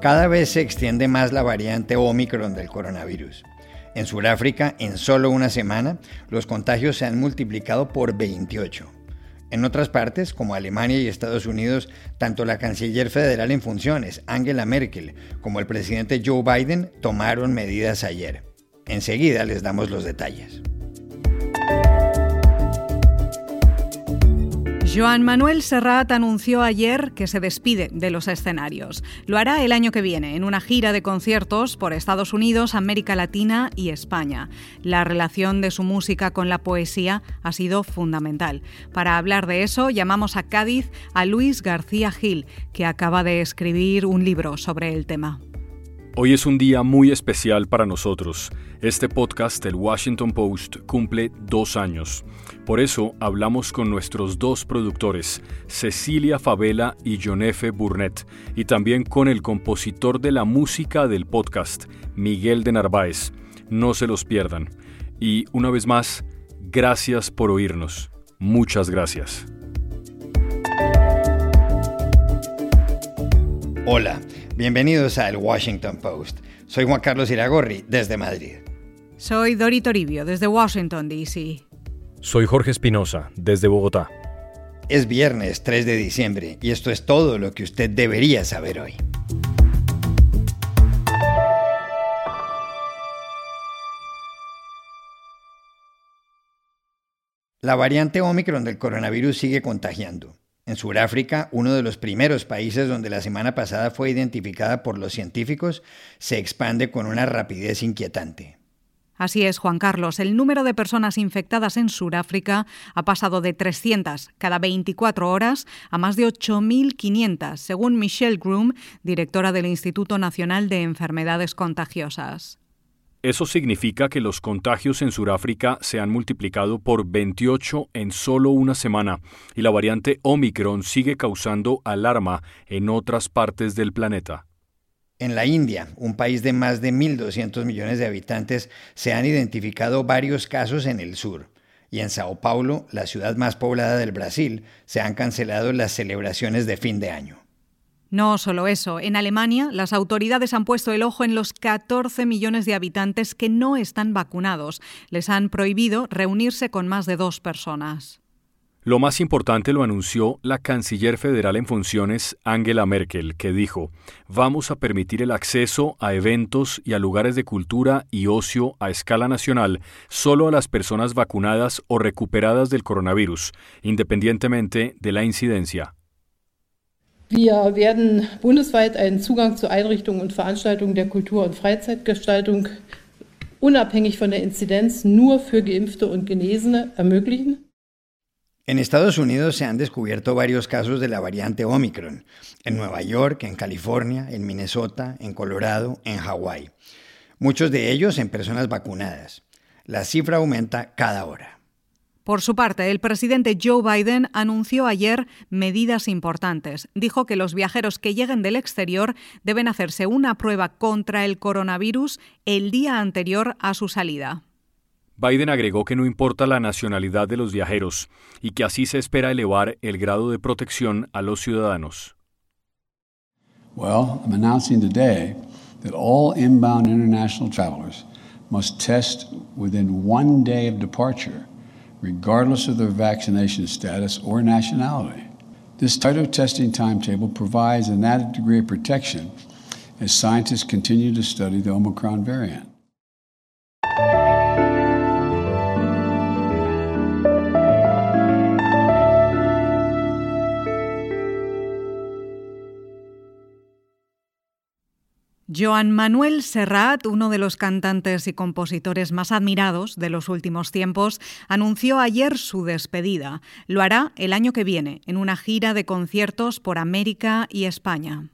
Cada vez se extiende más la variante Omicron del coronavirus. En Sudáfrica, en solo una semana, los contagios se han multiplicado por 28. En otras partes, como Alemania y Estados Unidos, tanto la canciller federal en funciones, Angela Merkel, como el presidente Joe Biden tomaron medidas ayer. Enseguida les damos los detalles. Joan Manuel Serrat anunció ayer que se despide de los escenarios. Lo hará el año que viene en una gira de conciertos por Estados Unidos, América Latina y España. La relación de su música con la poesía ha sido fundamental. Para hablar de eso, llamamos a Cádiz a Luis García Gil, que acaba de escribir un libro sobre el tema. Hoy es un día muy especial para nosotros. Este podcast, el Washington Post, cumple dos años. Por eso hablamos con nuestros dos productores, Cecilia Favela y John F. Burnett, y también con el compositor de la música del podcast, Miguel de Narváez. No se los pierdan. Y una vez más, gracias por oírnos. Muchas gracias. Hola. Bienvenidos a El Washington Post. Soy Juan Carlos Iragorri, desde Madrid. Soy Dori Toribio, desde Washington, D.C. Soy Jorge Espinosa, desde Bogotá. Es viernes 3 de diciembre y esto es todo lo que usted debería saber hoy. La variante Omicron del coronavirus sigue contagiando. En Sudáfrica, uno de los primeros países donde la semana pasada fue identificada por los científicos, se expande con una rapidez inquietante. Así es, Juan Carlos. El número de personas infectadas en Sudáfrica ha pasado de 300 cada 24 horas a más de 8.500, según Michelle Groom, directora del Instituto Nacional de Enfermedades Contagiosas. Eso significa que los contagios en Sudáfrica se han multiplicado por 28 en solo una semana y la variante Omicron sigue causando alarma en otras partes del planeta. En la India, un país de más de 1.200 millones de habitantes, se han identificado varios casos en el sur. Y en Sao Paulo, la ciudad más poblada del Brasil, se han cancelado las celebraciones de fin de año. No solo eso, en Alemania las autoridades han puesto el ojo en los 14 millones de habitantes que no están vacunados. Les han prohibido reunirse con más de dos personas. Lo más importante lo anunció la canciller federal en funciones Angela Merkel, que dijo, vamos a permitir el acceso a eventos y a lugares de cultura y ocio a escala nacional solo a las personas vacunadas o recuperadas del coronavirus, independientemente de la incidencia. Wir werden bundesweit einen Zugang zu Einrichtungen und Veranstaltungen der Kultur- und Freizeitgestaltung unabhängig von der Inzidenz nur für Geimpfte und Genesene ermöglichen. En Estados Unidos se han descubierto varios casos de la variante Omicron, en Nueva York, en California, en Minnesota, en Colorado, en Hawái. Muchos de ellos en personas vacunadas. La cifra aumenta cada hora. Por su parte, el presidente Joe Biden anunció ayer medidas importantes. Dijo que los viajeros que lleguen del exterior deben hacerse una prueba contra el coronavirus el día anterior a su salida. Biden agregó que no importa la nacionalidad de los viajeros y que así se espera elevar el grado de protección a los ciudadanos. Well, I'm announcing today that all inbound international travelers must test within one day of departure regardless of their vaccination status or nationality. This tighter testing timetable provides an added degree of protection as scientists continue to study the Omicron variant. Joan Manuel Serrat, uno de los cantantes y compositores más admirados de los últimos tiempos, anunció ayer su despedida. Lo hará el año que viene, en una gira de conciertos por América y España.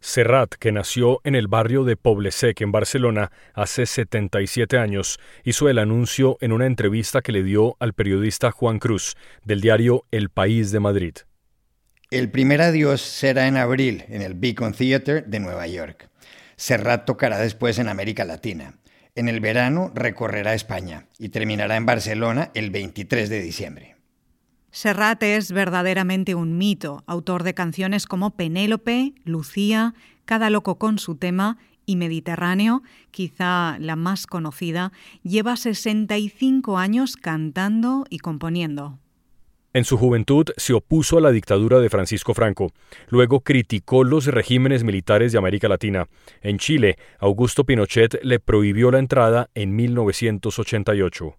Serrat, que nació en el barrio de Poblesec, en Barcelona, hace 77 años, hizo el anuncio en una entrevista que le dio al periodista Juan Cruz, del diario El País de Madrid. El primer adiós será en abril, en el Beacon Theatre de Nueva York. Serrat tocará después en América Latina. En el verano recorrerá España y terminará en Barcelona el 23 de diciembre. Serrat es verdaderamente un mito, autor de canciones como Penélope, Lucía, Cada loco con su tema y Mediterráneo, quizá la más conocida, lleva 65 años cantando y componiendo. En su juventud se opuso a la dictadura de Francisco Franco. Luego criticó los regímenes militares de América Latina. En Chile, Augusto Pinochet le prohibió la entrada en 1988.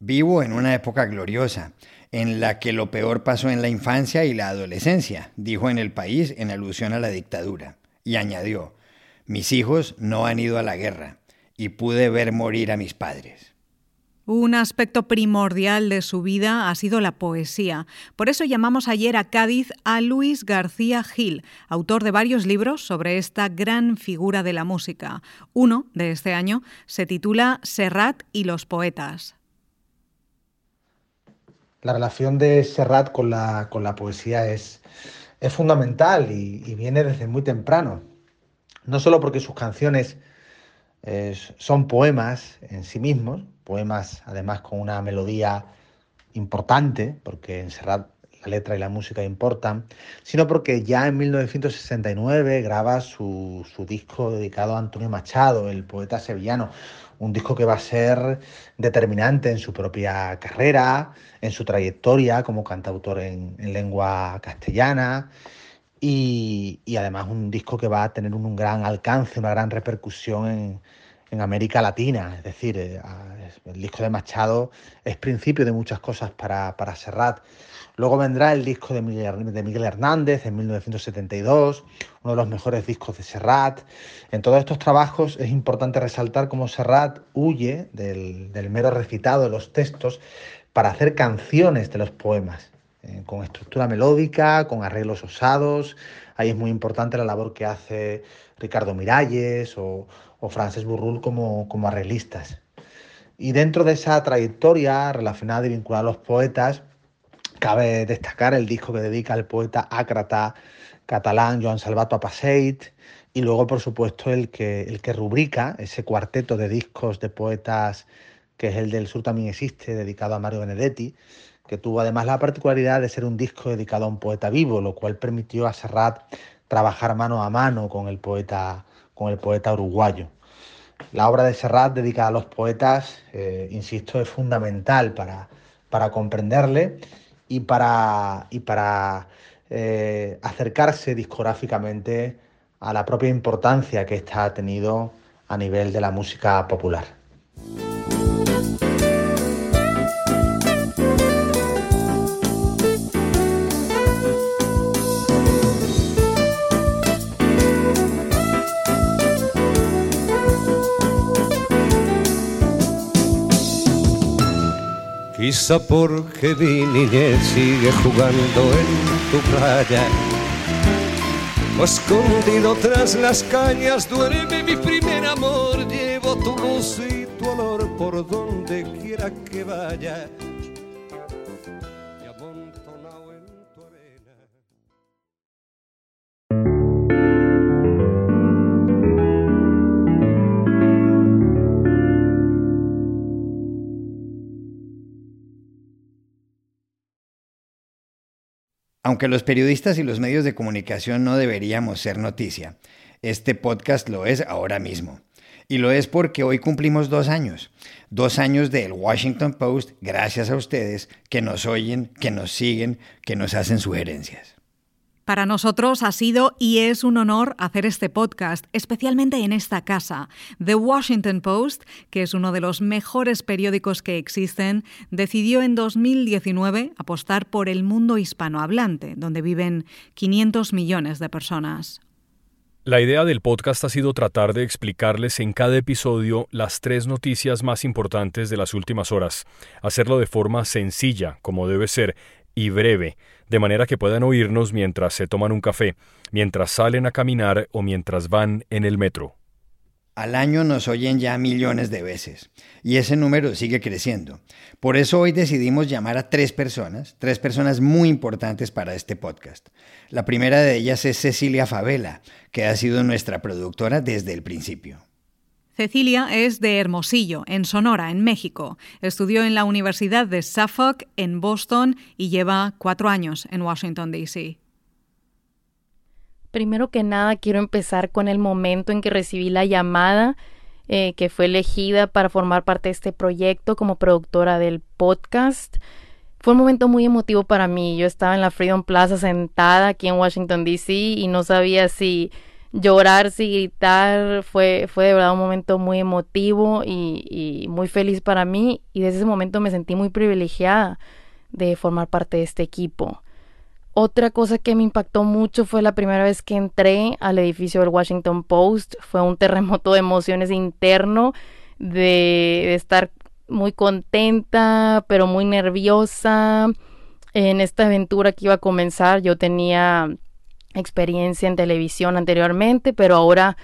Vivo en una época gloriosa, en la que lo peor pasó en la infancia y la adolescencia, dijo en el país en alusión a la dictadura. Y añadió, mis hijos no han ido a la guerra y pude ver morir a mis padres. Un aspecto primordial de su vida ha sido la poesía. Por eso llamamos ayer a Cádiz a Luis García Gil, autor de varios libros sobre esta gran figura de la música. Uno, de este año, se titula Serrat y los poetas. La relación de Serrat con la, con la poesía es, es fundamental y, y, viene desde muy temprano. No solo porque sus canciones son poemas en sí mismos, poemas además con una melodía importante, porque en Serrat la letra y la música importan, sino porque ya en 1969 graba su, su disco dedicado a Antonio Machado, el poeta sevillano, un disco que va a ser determinante en su propia carrera, en su trayectoria como cantautor en, en lengua castellana y, además un disco que va a tener un, gran alcance, una gran repercusión en, América Latina. Es decir, eh, el disco de Machado es principio de muchas cosas para, para Serrat. Luego vendrá el disco de Miguel, de Miguel, Hernández en 1972, uno de los mejores discos de Serrat. En todos estos trabajos es importante resaltar cómo Serrat huye del mero recitado de los textos para hacer canciones de los poemas, eh, con estructura melódica, con arreglos osados. Ahí es muy importante la labor que hace Ricardo Miralles o, Frances Burrul como, como arreglistas. Y dentro de esa trayectoria relacionada y vinculada a los poetas, Cabe destacar el disco que dedica el poeta ácrata catalán Joan Salvato a Passeit y luego, por supuesto, el que, el que rubrica ese cuarteto de discos de poetas que es el del sur también existe, dedicado a Mario Benedetti, que tuvo además la particularidad de ser un disco dedicado a un poeta vivo, lo cual permitió a Serrat trabajar mano a mano con el poeta, con el poeta uruguayo. La obra de Serrat dedicada a los poetas, eh, insisto, es fundamental para, para comprenderle y para, y para eh, acercarse discográficamente a la propia importancia que ésta ha tenido a nivel de la música popular. Quizá porque mi niñez sigue jugando en tu playa. Escondido tras las cañas duerme mi primer amor. Llevo tu luz y tu olor por donde quiera que vaya. Aunque los periodistas y los medios de comunicación no deberíamos ser noticia, este podcast lo es ahora mismo. Y lo es porque hoy cumplimos dos años. Dos años del Washington Post, gracias a ustedes que nos oyen, que nos siguen, que nos hacen sugerencias. Para nosotros ha sido y es un honor hacer este podcast, especialmente en esta casa. The Washington Post, que es uno de los mejores periódicos que existen, decidió en 2019 apostar por el mundo hispanohablante, donde viven 500 millones de personas. La idea del podcast ha sido tratar de explicarles en cada episodio las tres noticias más importantes de las últimas horas, hacerlo de forma sencilla, como debe ser, y breve, de manera que puedan oírnos mientras se toman un café, mientras salen a caminar o mientras van en el metro. Al año nos oyen ya millones de veces y ese número sigue creciendo. Por eso hoy decidimos llamar a tres personas, tres personas muy importantes para este podcast. La primera de ellas es Cecilia Favela, que ha sido nuestra productora desde el principio. Cecilia es de Hermosillo, en Sonora, en México. Estudió en la Universidad de Suffolk, en Boston, y lleva cuatro años en Washington, D.C. Primero que nada, quiero empezar con el momento en que recibí la llamada, eh, que fue elegida para formar parte de este proyecto como productora del podcast. Fue un momento muy emotivo para mí. Yo estaba en la Freedom Plaza sentada aquí en Washington, D.C. y no sabía si llorar, si gritar. Fue, fue de verdad un momento muy emotivo y, y muy feliz para mí. Y desde ese momento me sentí muy privilegiada de formar parte de este equipo. Otra cosa que me impactó mucho fue la primera vez que entré al edificio del Washington Post. Fue un terremoto de emociones interno, de, estar muy contenta, pero muy nerviosa en esta aventura que iba a comenzar. Yo tenía experiencia en televisión anteriormente, pero ahora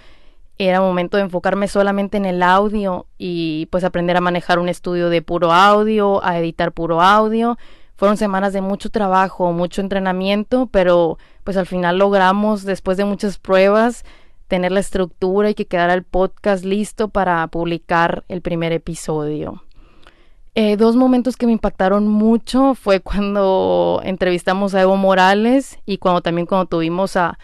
era momento de enfocarme solamente en el audio y pues aprender a manejar un estudio de puro audio, a editar puro audio fueron semanas de mucho trabajo, mucho entrenamiento, pero pues al final logramos, después de muchas pruebas, tener la estructura y que quedara el podcast listo para publicar el primer episodio. Eh, dos momentos que me impactaron mucho fue cuando entrevistamos a Evo Morales y cuando también cuando tuvimos a,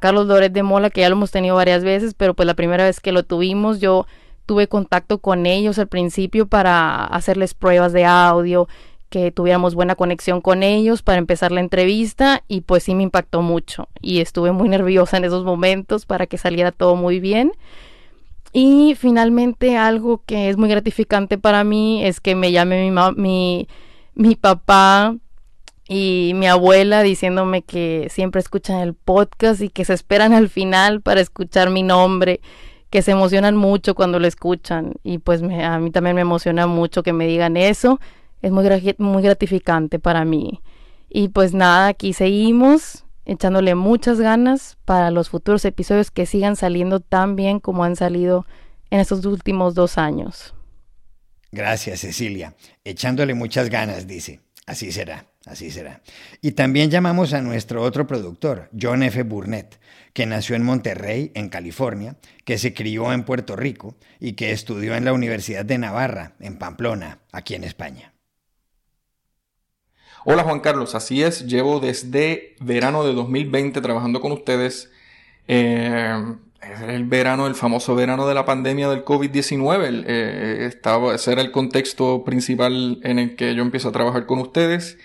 Carlos Loret de Mola, que ya lo hemos tenido varias veces, pero pues la primera vez que lo tuvimos yo tuve contacto con ellos al principio para hacerles pruebas de audio que tuviéramos buena conexión con ellos para empezar la entrevista y pues sí me impactó mucho y estuve muy nerviosa en esos momentos para que saliera todo muy bien. Y finalmente algo que es muy gratificante para mí es que me llame mi, mi, mi papá y mi abuela diciéndome que siempre escuchan el podcast y que se esperan al final para escuchar mi nombre, que se emocionan mucho cuando lo escuchan. Y pues a mí también me emociona mucho que me digan eso. Es muy, muy gratificante para mí. Y pues nada, aquí seguimos echándole muchas ganas para los futuros episodios que sigan saliendo tan bien como han salido en estos últimos dos años. Gracias, Cecilia. Echándole muchas ganas, dice. Así será, así será. Y también llamamos a nuestro otro productor, John F. Burnett, que nació en Monterrey, en California, que se crió en Puerto Rico y que estudió en la Universidad de Navarra, en Pamplona, aquí en España. Hola Juan Carlos, así es, llevo desde verano de 2020 trabajando con ustedes. Eh, el verano, el famoso verano de la pandemia del COVID-19. Eh, estaba, ese era el contexto principal en el que yo empiezo a trabajar con ustedes.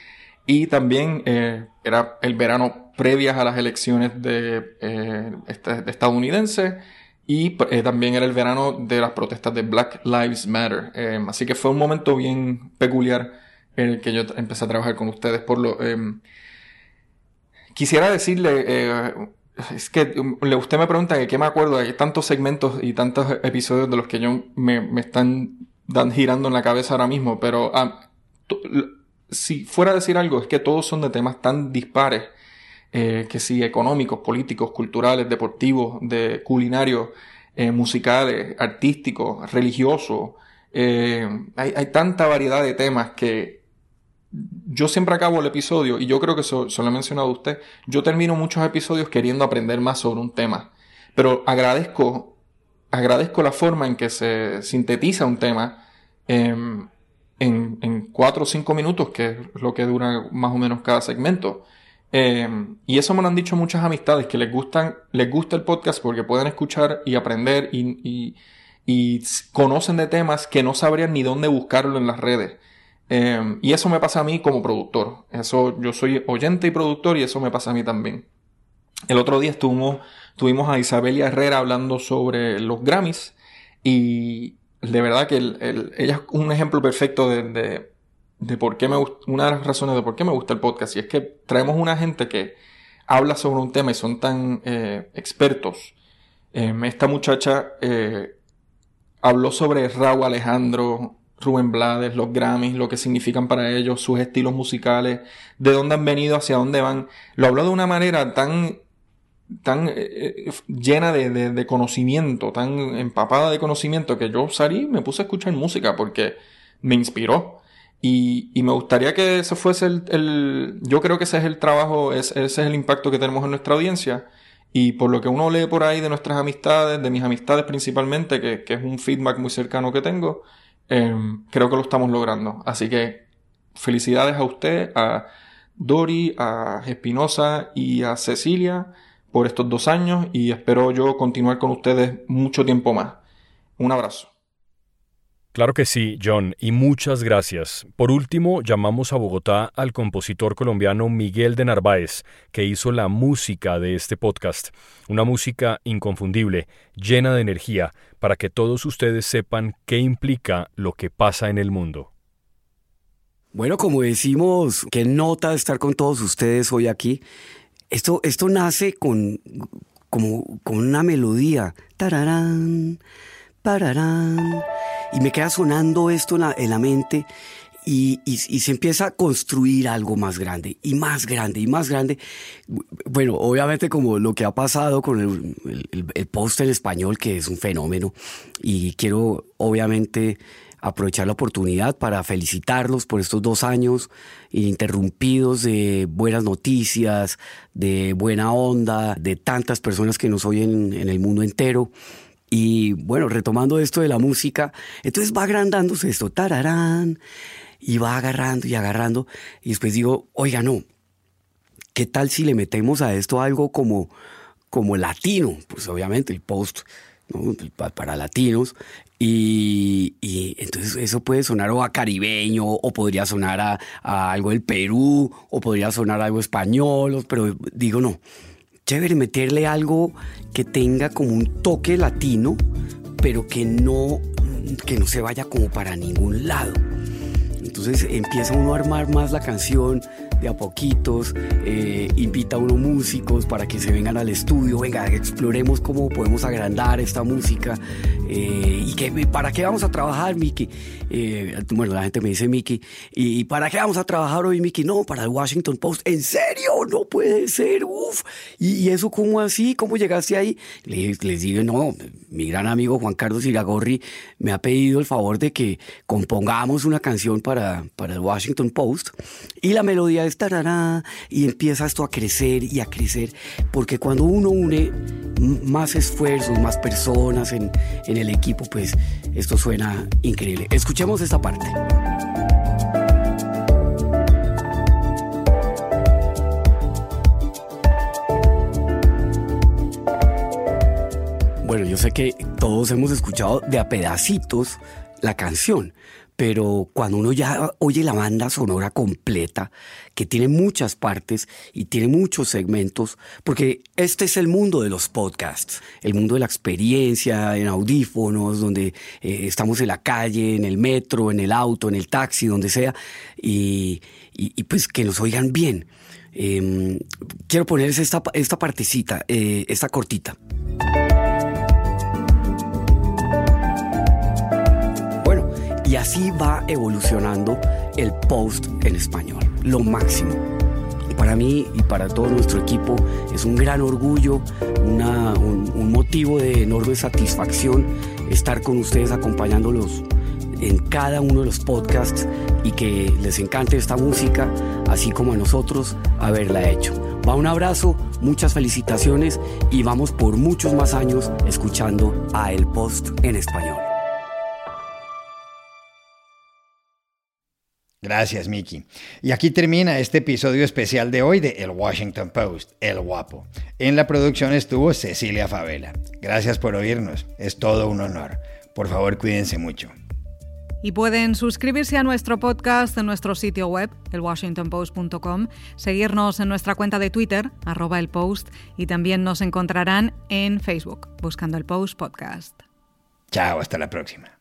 Y también eh, era el verano previas a las elecciones de, eh. Y también era el verano de las protestas de Black Lives Matter. así que fue un momento bien peculiar en el que yo empecé a trabajar con ustedes. Por lo, em, quisiera decirle, eh, es que um, usted me pregunta qué me acuerdo, hay tantos segmentos y tantos episodios de los que yo me, me están dan, girando en la cabeza ahora mismo, pero si fuera a decir algo, es que todos son de temas tan dispares, eh, que sí, económicos, políticos, culturales, deportivos, de culinarios, eh, musicales, artísticos, religiosos. hay, hay, tanta variedad de temas que, yo siempre acabo el episodio, y yo creo que eso, lo he mencionado a usted, yo termino muchos episodios queriendo aprender más sobre un tema. Pero agradezco, agradezco la forma en que se sintetiza un tema en, en, cuatro o cinco minutos, que es lo que dura más o menos cada segmento. Em, y eso me lo han dicho muchas amistades que les gustan, les gusta el podcast porque pueden escuchar y aprender y conocen de temas que no sabrían ni dónde buscarlo en las redes. Em, y eso me pasa a mí como productor. Eso, yo soy oyente y productor y eso me pasa a mí también. El otro día estuvimos, tuvimos a Isabelia Herrera hablando sobre los Grammys y de verdad que ella es un ejemplo perfecto de, de, por qué me una de las razones de por qué me gusta el podcast y es que traemos una gente que habla sobre un tema y son tan eh, expertos. Em, esta muchacha eh, habló sobre Raúl Alejandro, Rubén Blades, los Grammys, lo que significan para ellos, sus estilos musicales, de dónde han venido, hacia dónde van. Lo habló de una manera tan, tan eh, eh, llena de, de, conocimiento, tan empapada de conocimiento, que yo salí me puse a escuchar música porque me inspiró. Y, me gustaría que ese fuese el, Yo creo que ese es el trabajo, ese, ese es el impacto que tenemos en nuestra audiencia. Y por lo que uno lee por ahí de nuestras amistades, de mis amistades principalmente, que, es un feedback muy cercano que tengo, em, creo que lo estamos logrando. Así que felicidades a usted, a Dori, a Espinosa y a Cecilia por estos dos años y espero yo continuar con ustedes mucho tiempo más. Un abrazo. Claro que sí, John, y muchas gracias. Por último, llamamos a Bogotá al compositor colombiano Miguel de Narváez, que hizo la música de este podcast. Una música inconfundible, llena de energía, para que todos ustedes sepan qué implica lo que pasa en el mundo. Bueno, como decimos, qué nota estar con todos ustedes hoy aquí. Esto, esto nace con, como, con una melodía. Tararán, pararán y me queda sonando esto en la, mente y, se empieza a construir algo más grande y más grande y más grande. Bueno, obviamente como lo que ha pasado con el, el, post en español, que es un fenómeno, y quiero obviamente aprovechar la oportunidad para felicitarlos por estos dos años ininterrumpidos de buenas noticias, de buena onda, de tantas personas que nos oyen en el mundo entero. Y bueno, retomando esto de la música, entonces va agrandándose esto, tararán, y va agarrando y agarrando. Y después digo, oiga, no, ¿qué tal si le metemos a esto algo como, como latino? Pues obviamente el post para latinos. Y, entonces eso puede sonar o a caribeño, o podría sonar a, a algo del Perú, o podría sonar a algo español, pero digo, no chévere meterle algo que tenga como un toque latino, pero que no, que no se vaya como para ningún lado. Entonces empieza uno a armar más la canción de a poquitos, eh, invita a uno músicos para que se vengan al estudio, venga, exploremos cómo podemos agrandar esta música eh, y que, para qué vamos a trabajar, Miki. Eh, bueno, la gente me dice Miki, ¿y para qué vamos a trabajar hoy, Miki? No, para el Washington Post. ¿En serio? No puede ser, uf. ¿Y, eso cómo así? ¿Cómo llegaste ahí? Les, les digo, no, mi gran amigo Juan Carlos Iragorri me ha pedido el favor de que compongamos una canción para, para el Washington Post y la melodía es tarará y empieza esto a crecer y a crecer porque cuando uno une más esfuerzos, más personas en, en el equipo, pues esto suena increíble. Escuchemos esta parte. Bueno, yo sé que todos hemos escuchado de a pedacitos la canción, pero cuando uno ya oye la banda sonora completa, que tiene muchas partes y tiene muchos segmentos, porque este es el mundo de los podcasts, el mundo de la experiencia en audífonos, donde eh, estamos en la calle, en el metro, en el auto, en el taxi, donde sea, y, pues que nos oigan bien. Em, quiero ponerles esta, esta partecita, eh, esta cortita. Así va evolucionando el post en español, lo máximo. Para mí y para todo nuestro equipo es un gran orgullo, un, motivo de enorme satisfacción estar con ustedes acompañándolos en cada uno de los podcasts y que les encante esta música, así como a nosotros haberla hecho. Va un abrazo, muchas felicitaciones y vamos por muchos más años escuchando a El Post en español. Gracias, Miki. Y aquí termina este episodio especial de hoy de El Washington Post, El Guapo. En la producción estuvo Cecilia Favela. Gracias por oírnos, es todo un honor. Por favor, cuídense mucho. Y pueden suscribirse a nuestro podcast en nuestro sitio web, elwashingtonpost.com, seguirnos en nuestra cuenta de Twitter, arroba el post, y también nos encontrarán en Facebook, buscando el Post Podcast. Chao, hasta la próxima.